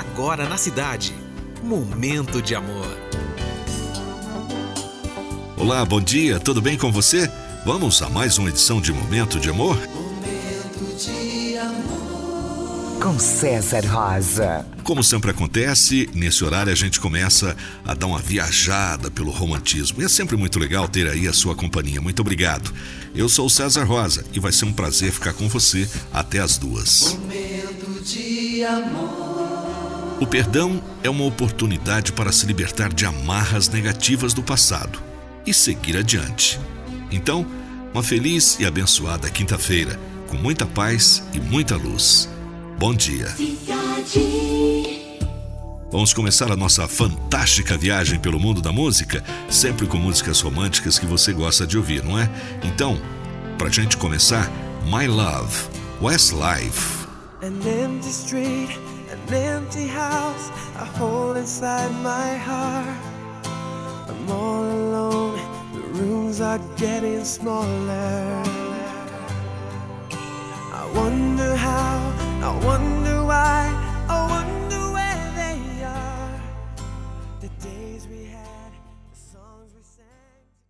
agora na cidade. Momento de amor. Olá, bom dia, tudo bem com você? Vamos a mais uma edição de Momento de Amor? Momento de amor. Com César Rosa. Como sempre acontece, nesse horário a gente começa a dar uma viajada pelo romantismo. E é sempre muito legal ter aí a sua companhia. Muito obrigado. Eu sou o César Rosa e vai ser um prazer ficar com você até as duas. Momento de amor. O perdão é uma oportunidade para se libertar de amarras negativas do passado e seguir adiante. Então, uma feliz e abençoada quinta-feira, com muita paz e muita luz. Bom dia. Vamos começar a nossa fantástica viagem pelo mundo da música, sempre com músicas românticas que você gosta de ouvir, não é? Então, pra gente começar, My Love, Westlife. An empty street, An empty house, a hole inside my heart. I'm all alone, the rooms are getting smaller. I wonder how, I wonder.